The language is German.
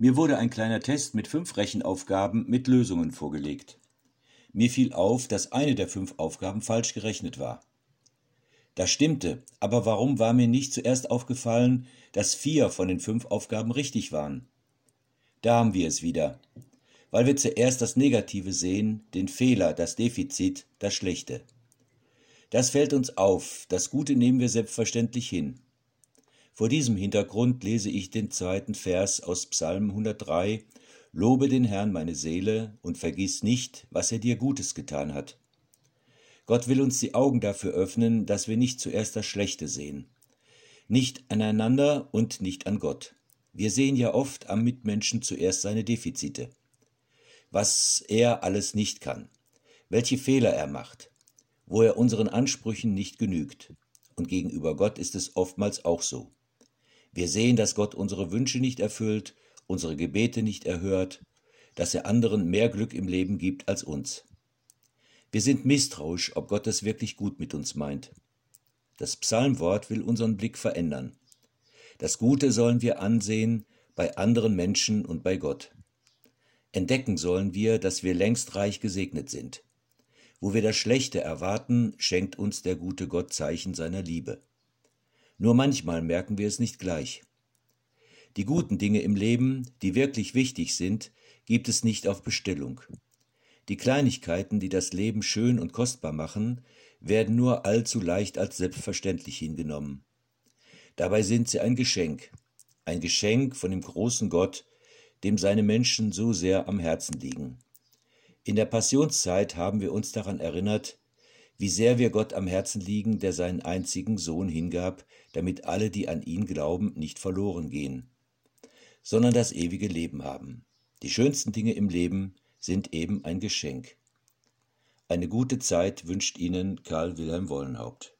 Mir wurde ein kleiner Test mit fünf Rechenaufgaben mit Lösungen vorgelegt. Mir fiel auf, dass eine der fünf Aufgaben falsch gerechnet war. Das stimmte, aber warum war mir nicht zuerst aufgefallen, dass vier von den fünf Aufgaben richtig waren? Da haben wir es wieder. Weil wir zuerst das Negative sehen, den Fehler, das Defizit, das Schlechte. Das fällt uns auf, das Gute nehmen wir selbstverständlich hin. Vor diesem Hintergrund lese ich den zweiten Vers aus Psalm 103 Lobe den Herrn meine Seele und vergiss nicht, was er dir Gutes getan hat. Gott will uns die Augen dafür öffnen, dass wir nicht zuerst das Schlechte sehen. Nicht aneinander und nicht an Gott. Wir sehen ja oft am Mitmenschen zuerst seine Defizite. Was er alles nicht kann. Welche Fehler er macht. Wo er unseren Ansprüchen nicht genügt. Und gegenüber Gott ist es oftmals auch so. Wir sehen, dass Gott unsere Wünsche nicht erfüllt, unsere Gebete nicht erhört, dass er anderen mehr Glück im Leben gibt als uns. Wir sind misstrauisch, ob Gott es wirklich gut mit uns meint. Das Psalmwort will unseren Blick verändern. Das Gute sollen wir ansehen bei anderen Menschen und bei Gott. Entdecken sollen wir, dass wir längst reich gesegnet sind. Wo wir das Schlechte erwarten, schenkt uns der gute Gott Zeichen seiner Liebe. Nur manchmal merken wir es nicht gleich. Die guten Dinge im Leben, die wirklich wichtig sind, gibt es nicht auf Bestellung. Die Kleinigkeiten, die das Leben schön und kostbar machen, werden nur allzu leicht als selbstverständlich hingenommen. Dabei sind sie ein Geschenk, ein Geschenk von dem großen Gott, dem seine Menschen so sehr am Herzen liegen. In der Passionszeit haben wir uns daran erinnert, wie sehr wir Gott am Herzen liegen, der seinen einzigen Sohn hingab, damit alle, die an ihn glauben, nicht verloren gehen, sondern das ewige Leben haben. Die schönsten Dinge im Leben sind eben ein Geschenk. Eine gute Zeit wünscht Ihnen Karl Wilhelm Wollenhaupt.